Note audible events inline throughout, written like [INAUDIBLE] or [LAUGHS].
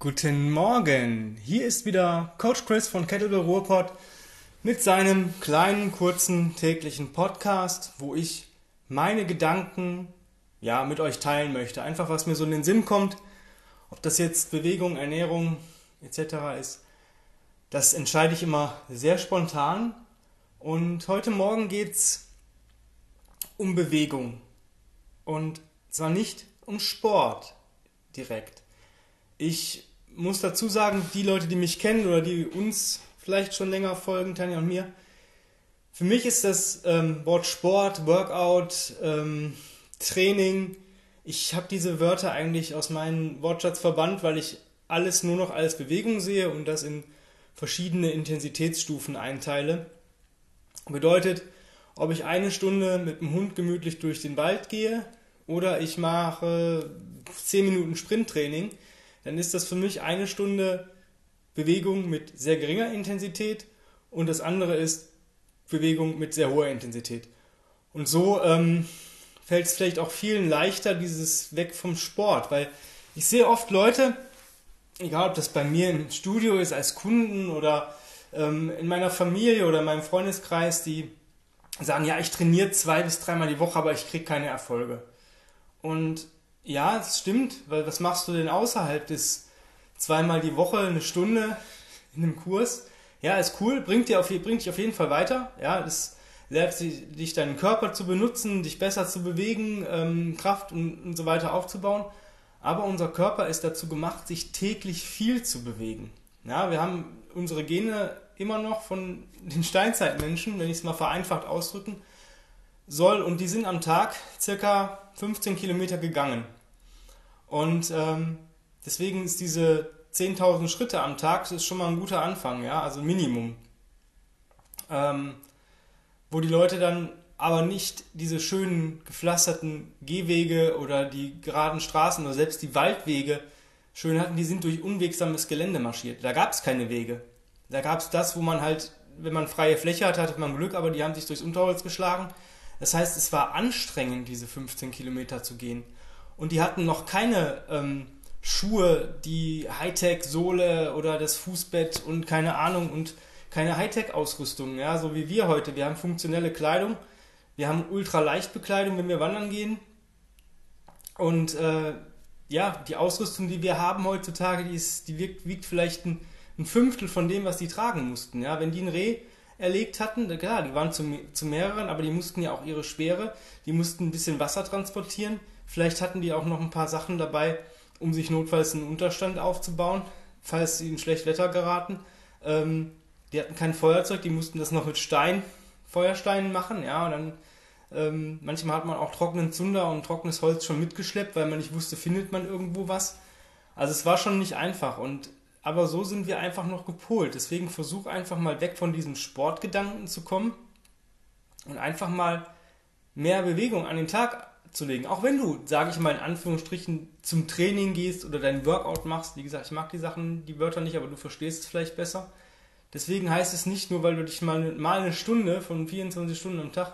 Guten Morgen, hier ist wieder Coach Chris von Kettlebell Ruhrpott mit seinem kleinen, kurzen täglichen Podcast, wo ich meine Gedanken ja, mit euch teilen möchte. Einfach was mir so in den Sinn kommt, ob das jetzt Bewegung, Ernährung etc. ist. Das entscheide ich immer sehr spontan. Und heute Morgen geht es um Bewegung. Und zwar nicht um Sport direkt. Ich muss dazu sagen, die Leute, die mich kennen oder die uns vielleicht schon länger folgen, Tanja und mir, für mich ist das ähm, Wort Sport, Workout, ähm, Training, ich habe diese Wörter eigentlich aus meinem Wortschatz verbannt, weil ich alles nur noch als Bewegung sehe und das in verschiedene Intensitätsstufen einteile. Bedeutet, ob ich eine Stunde mit dem Hund gemütlich durch den Wald gehe oder ich mache 10 Minuten Sprinttraining, dann ist das für mich eine Stunde Bewegung mit sehr geringer Intensität und das andere ist Bewegung mit sehr hoher Intensität. Und so ähm, fällt es vielleicht auch vielen leichter, dieses weg vom Sport, weil ich sehe oft Leute, egal ob das bei mir im Studio ist, als Kunden oder ähm, in meiner Familie oder in meinem Freundeskreis, die sagen, ja, ich trainiere zwei bis dreimal die Woche, aber ich kriege keine Erfolge. Und ja, es stimmt, weil was machst du denn außerhalb des zweimal die Woche eine Stunde in einem Kurs? Ja, ist cool, bringt, dir auf, bringt dich auf jeden Fall weiter. Ja, es lehrt dich deinen Körper zu benutzen, dich besser zu bewegen, ähm, Kraft und, und so weiter aufzubauen. Aber unser Körper ist dazu gemacht, sich täglich viel zu bewegen. Ja, wir haben unsere Gene immer noch von den Steinzeitmenschen, wenn ich es mal vereinfacht ausdrücken soll, und die sind am Tag circa 15 Kilometer gegangen. Und ähm, deswegen ist diese 10.000 Schritte am Tag das ist schon mal ein guter Anfang, ja, also Minimum. Ähm, wo die Leute dann aber nicht diese schönen gepflasterten Gehwege oder die geraden Straßen oder selbst die Waldwege schön hatten, die sind durch unwegsames Gelände marschiert. Da gab es keine Wege. Da gab es das, wo man halt, wenn man freie Fläche hatte, hatte man Glück, aber die haben sich durchs Unterholz geschlagen. Das heißt, es war anstrengend, diese 15 Kilometer zu gehen und die hatten noch keine ähm, Schuhe, die Hightech-Sohle oder das Fußbett und keine Ahnung und keine Hightech-Ausrüstung, ja, so wie wir heute. Wir haben funktionelle Kleidung, wir haben Ultraleichtbekleidung, wenn wir wandern gehen. Und äh, ja, die Ausrüstung, die wir haben heutzutage, die, ist, die wiegt, wiegt vielleicht ein, ein, Fünftel von dem, was die tragen mussten. Ja, wenn die ein Reh erlegt hatten, klar, die waren zu, zu mehreren, aber die mussten ja auch ihre Schwere, die mussten ein bisschen Wasser transportieren Vielleicht hatten die auch noch ein paar Sachen dabei, um sich notfalls einen Unterstand aufzubauen, falls sie in schlecht Wetter geraten. Ähm, die hatten kein Feuerzeug, die mussten das noch mit Stein, Feuersteinen machen, ja, und dann ähm, manchmal hat man auch trockenen Zunder und trockenes Holz schon mitgeschleppt, weil man nicht wusste, findet man irgendwo was. Also es war schon nicht einfach und aber so sind wir einfach noch gepolt. Deswegen versuch einfach mal weg von diesem Sportgedanken zu kommen und einfach mal mehr Bewegung an den Tag zu legen. Auch wenn du, sage ich mal in Anführungsstrichen, zum Training gehst oder dein Workout machst. Wie gesagt, ich mag die Sachen, die Wörter nicht, aber du verstehst es vielleicht besser. Deswegen heißt es nicht nur, weil du dich mal, mal eine Stunde von 24 Stunden am Tag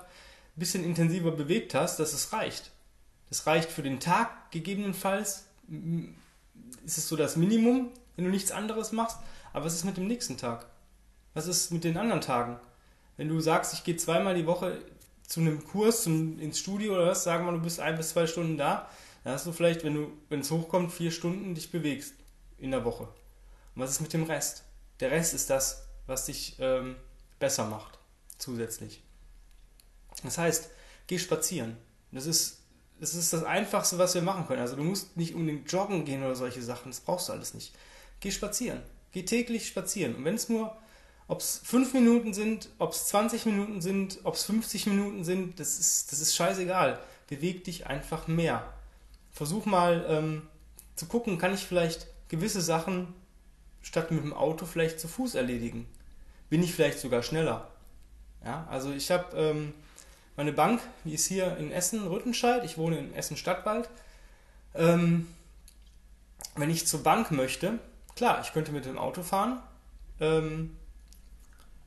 ein bisschen intensiver bewegt hast, dass es reicht. Das reicht für den Tag gegebenenfalls. Ist es so das Minimum, wenn du nichts anderes machst. Aber was ist mit dem nächsten Tag? Was ist mit den anderen Tagen? Wenn du sagst, ich gehe zweimal die Woche zu einem Kurs zum, ins Studio oder was, sagen wir, du bist ein bis zwei Stunden da, dann hast du vielleicht, wenn du, wenn es hochkommt, vier Stunden dich bewegst in der Woche. Und was ist mit dem Rest? Der Rest ist das, was dich ähm, besser macht, zusätzlich. Das heißt, geh spazieren. Das ist, das ist das Einfachste, was wir machen können. Also du musst nicht unbedingt joggen gehen oder solche Sachen, das brauchst du alles nicht. Geh spazieren. Geh täglich spazieren. Und wenn es nur ob es 5 Minuten sind, ob es 20 Minuten sind, ob es 50 Minuten sind, das ist, das ist scheißegal. Beweg dich einfach mehr. Versuch mal ähm, zu gucken, kann ich vielleicht gewisse Sachen statt mit dem Auto vielleicht zu Fuß erledigen? Bin ich vielleicht sogar schneller? Ja, also ich habe ähm, meine Bank, die ist hier in Essen, Rüttenscheid. Ich wohne in Essen Stadtwald. Ähm, wenn ich zur Bank möchte, klar, ich könnte mit dem Auto fahren. Ähm,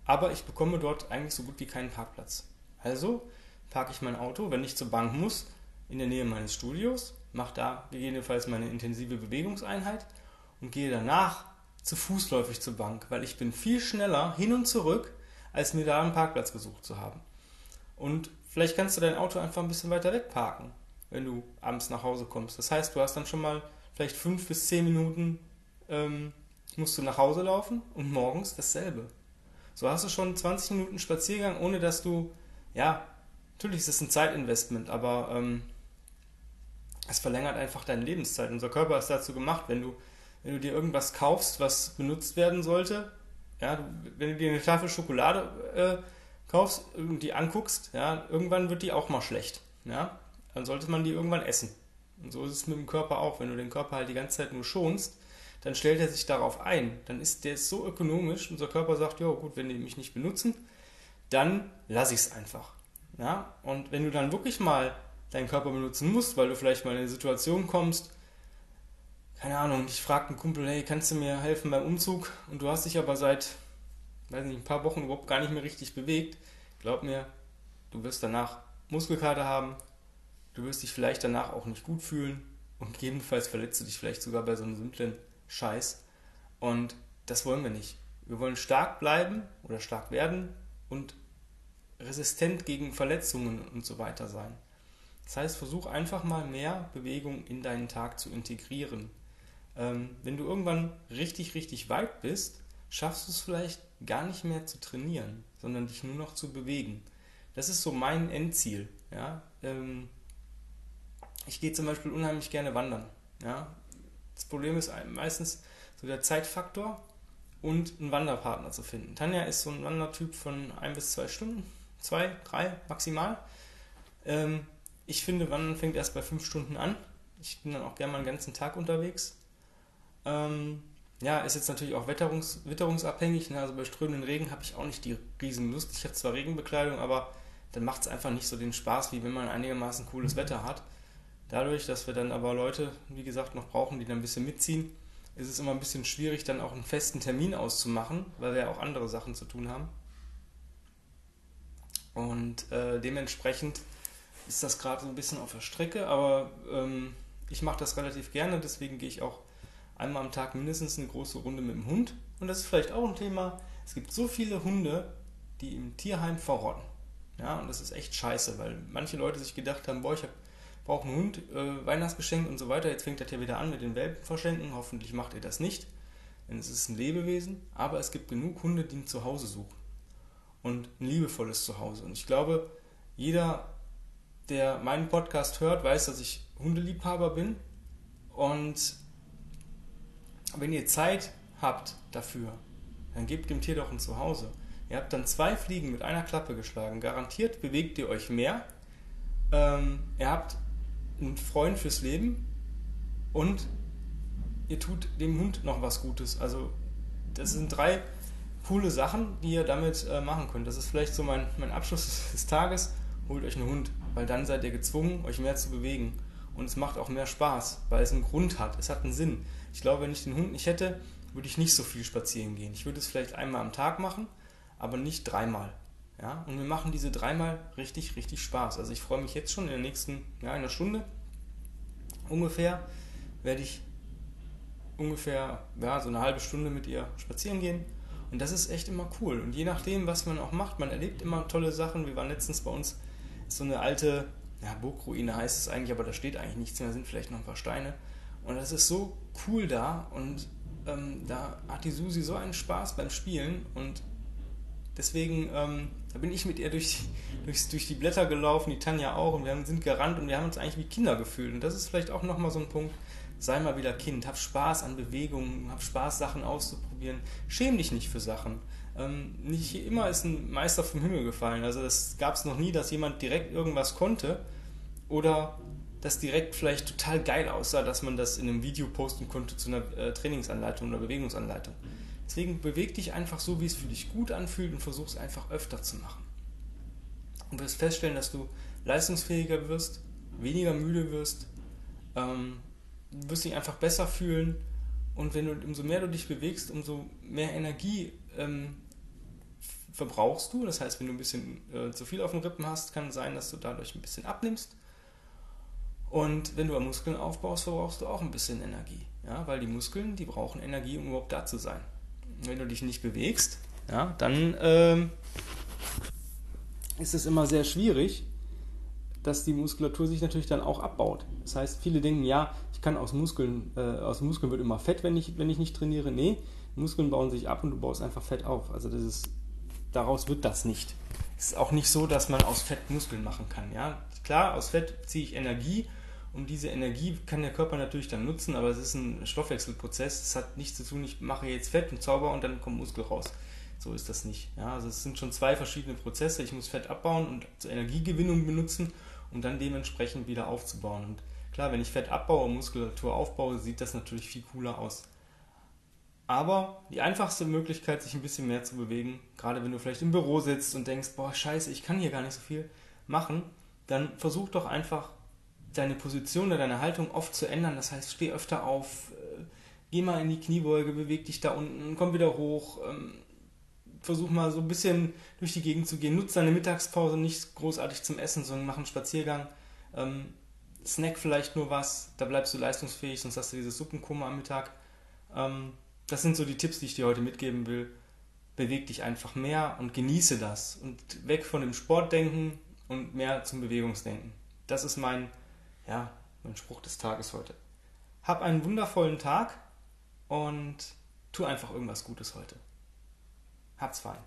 aber ich bekomme dort eigentlich so gut wie keinen Parkplatz. Also parke ich mein Auto, wenn ich zur Bank muss, in der Nähe meines Studios, mache da gegebenenfalls meine intensive Bewegungseinheit und gehe danach zu fußläufig zur Bank, weil ich bin viel schneller hin und zurück, als mir da einen Parkplatz gesucht zu haben. Und vielleicht kannst du dein Auto einfach ein bisschen weiter weg parken, wenn du abends nach Hause kommst. Das heißt, du hast dann schon mal vielleicht fünf bis zehn Minuten ähm, musst du nach Hause laufen und morgens dasselbe. So hast du schon 20 Minuten Spaziergang, ohne dass du, ja, natürlich ist es ein Zeitinvestment, aber ähm, es verlängert einfach deine Lebenszeit. Unser Körper ist dazu gemacht, wenn du, wenn du dir irgendwas kaufst, was benutzt werden sollte, ja, wenn du dir eine Tafel Schokolade äh, kaufst und die anguckst, ja, irgendwann wird die auch mal schlecht. Ja? Dann sollte man die irgendwann essen. Und so ist es mit dem Körper auch. Wenn du den Körper halt die ganze Zeit nur schonst, dann stellt er sich darauf ein. Dann ist der so ökonomisch, unser Körper sagt, ja gut, wenn die mich nicht benutzen, dann lasse ich es einfach. Ja? Und wenn du dann wirklich mal deinen Körper benutzen musst, weil du vielleicht mal in eine Situation kommst, keine Ahnung, ich frage einen Kumpel, hey, kannst du mir helfen beim Umzug? Und du hast dich aber seit, weiß nicht, ein paar Wochen überhaupt gar nicht mehr richtig bewegt. Glaub mir, du wirst danach Muskelkater haben, du wirst dich vielleicht danach auch nicht gut fühlen und gegebenenfalls verletzt du dich vielleicht sogar bei so einem simplen Scheiß. Und das wollen wir nicht. Wir wollen stark bleiben oder stark werden und resistent gegen Verletzungen und so weiter sein. Das heißt, versuch einfach mal mehr Bewegung in deinen Tag zu integrieren. Ähm, wenn du irgendwann richtig, richtig weit bist, schaffst du es vielleicht gar nicht mehr zu trainieren, sondern dich nur noch zu bewegen. Das ist so mein Endziel. Ja? Ähm, ich gehe zum Beispiel unheimlich gerne wandern. Ja? Das Problem ist meistens so der Zeitfaktor und einen Wanderpartner zu finden. Tanja ist so ein Wandertyp von ein bis zwei Stunden, zwei, drei maximal. Ähm, ich finde, Wandern fängt erst bei fünf Stunden an. Ich bin dann auch gerne mal einen ganzen Tag unterwegs. Ähm, ja, ist jetzt natürlich auch witterungs witterungsabhängig. Ne? Also bei strömenden Regen habe ich auch nicht die riesen Lust. Ich habe zwar Regenbekleidung, aber dann macht es einfach nicht so den Spaß, wie wenn man einigermaßen cooles Wetter hat. Dadurch, dass wir dann aber Leute, wie gesagt, noch brauchen, die dann ein bisschen mitziehen, ist es immer ein bisschen schwierig, dann auch einen festen Termin auszumachen, weil wir ja auch andere Sachen zu tun haben. Und äh, dementsprechend ist das gerade so ein bisschen auf der Strecke, aber ähm, ich mache das relativ gerne, deswegen gehe ich auch einmal am Tag mindestens eine große Runde mit dem Hund. Und das ist vielleicht auch ein Thema. Es gibt so viele Hunde, die im Tierheim verrotten. Ja, und das ist echt scheiße, weil manche Leute sich gedacht haben, boah, ich habe braucht einen Hund, äh, Weihnachtsgeschenk und so weiter. Jetzt fängt das ja wieder an mit den Welpen verschenken. Hoffentlich macht ihr das nicht, denn es ist ein Lebewesen. Aber es gibt genug Hunde, die ein Zuhause suchen. Und ein liebevolles Zuhause. Und ich glaube, jeder, der meinen Podcast hört, weiß, dass ich Hundeliebhaber bin. Und wenn ihr Zeit habt dafür, dann gebt dem Tier doch ein Zuhause. Ihr habt dann zwei Fliegen mit einer Klappe geschlagen. Garantiert bewegt ihr euch mehr. Ähm, ihr habt ein Freund fürs Leben und ihr tut dem Hund noch was Gutes. Also das sind drei coole Sachen, die ihr damit äh, machen könnt. Das ist vielleicht so mein, mein Abschluss [LAUGHS] des Tages. Holt euch einen Hund, weil dann seid ihr gezwungen, euch mehr zu bewegen. Und es macht auch mehr Spaß, weil es einen Grund hat. Es hat einen Sinn. Ich glaube, wenn ich den Hund nicht hätte, würde ich nicht so viel spazieren gehen. Ich würde es vielleicht einmal am Tag machen, aber nicht dreimal. Ja, und wir machen diese dreimal richtig, richtig Spaß. Also ich freue mich jetzt schon in der nächsten, ja, einer Stunde ungefähr, werde ich ungefähr, ja, so eine halbe Stunde mit ihr spazieren gehen. Und das ist echt immer cool. Und je nachdem, was man auch macht, man erlebt immer tolle Sachen. Wir waren letztens bei uns, so eine alte, ja, Burgruine heißt es eigentlich, aber da steht eigentlich nichts mehr, da sind vielleicht noch ein paar Steine. Und das ist so cool da und ähm, da hat die Susi so einen Spaß beim Spielen und Deswegen ähm, da bin ich mit ihr durch, durch, durch die Blätter gelaufen, die Tanja auch, und wir haben, sind gerannt und wir haben uns eigentlich wie Kinder gefühlt. Und das ist vielleicht auch nochmal so ein Punkt. Sei mal wieder Kind, hab Spaß an Bewegungen, hab Spaß, Sachen auszuprobieren. Schäm dich nicht für Sachen. Ähm, nicht immer ist ein Meister vom Himmel gefallen. Also das gab es noch nie, dass jemand direkt irgendwas konnte oder das direkt vielleicht total geil aussah, dass man das in einem Video posten konnte zu einer äh, Trainingsanleitung oder Bewegungsanleitung. Deswegen beweg dich einfach so, wie es für dich gut anfühlt und versuch es einfach öfter zu machen. Und wirst feststellen, dass du leistungsfähiger wirst, weniger müde wirst, ähm, wirst dich einfach besser fühlen und wenn du, umso mehr du dich bewegst, umso mehr Energie ähm, verbrauchst du. Das heißt, wenn du ein bisschen äh, zu viel auf den Rippen hast, kann es sein, dass du dadurch ein bisschen abnimmst. Und wenn du Muskeln aufbaust, verbrauchst du auch ein bisschen Energie. Ja, weil die Muskeln, die brauchen Energie, um überhaupt da zu sein. Wenn du dich nicht bewegst, ja, dann ähm, ist es immer sehr schwierig, dass die Muskulatur sich natürlich dann auch abbaut. Das heißt, viele denken, ja, ich kann aus Muskeln, äh, aus Muskeln wird immer Fett, wenn ich, wenn ich nicht trainiere. Nee, Muskeln bauen sich ab und du baust einfach Fett auf. Also das ist, daraus wird das nicht. Es ist auch nicht so, dass man aus Fett Muskeln machen kann. Ja? Klar, aus Fett ziehe ich Energie und diese Energie kann der Körper natürlich dann nutzen, aber es ist ein Stoffwechselprozess. Es hat nichts zu tun, ich mache jetzt Fett und Zauber und dann kommt Muskel raus. So ist das nicht. Ja? Also es sind schon zwei verschiedene Prozesse. Ich muss Fett abbauen und zur Energiegewinnung benutzen, um dann dementsprechend wieder aufzubauen. Und klar, wenn ich Fett abbaue und Muskulatur aufbaue, sieht das natürlich viel cooler aus. Aber die einfachste Möglichkeit, sich ein bisschen mehr zu bewegen, gerade wenn du vielleicht im Büro sitzt und denkst, boah, scheiße, ich kann hier gar nicht so viel machen, dann versuch doch einfach deine Position oder deine Haltung oft zu ändern. Das heißt, steh öfter auf, äh, geh mal in die Kniebeuge, beweg dich da unten, komm wieder hoch, ähm, versuch mal so ein bisschen durch die Gegend zu gehen. Nutz deine Mittagspause nicht großartig zum Essen, sondern mach einen Spaziergang. Ähm, snack vielleicht nur was, da bleibst du leistungsfähig, sonst hast du dieses Suppenkoma am Mittag. Ähm, das sind so die Tipps, die ich dir heute mitgeben will. Beweg dich einfach mehr und genieße das. Und weg von dem Sportdenken und mehr zum Bewegungsdenken. Das ist mein, ja, mein Spruch des Tages heute. Hab einen wundervollen Tag und tu einfach irgendwas Gutes heute. Hab's fein.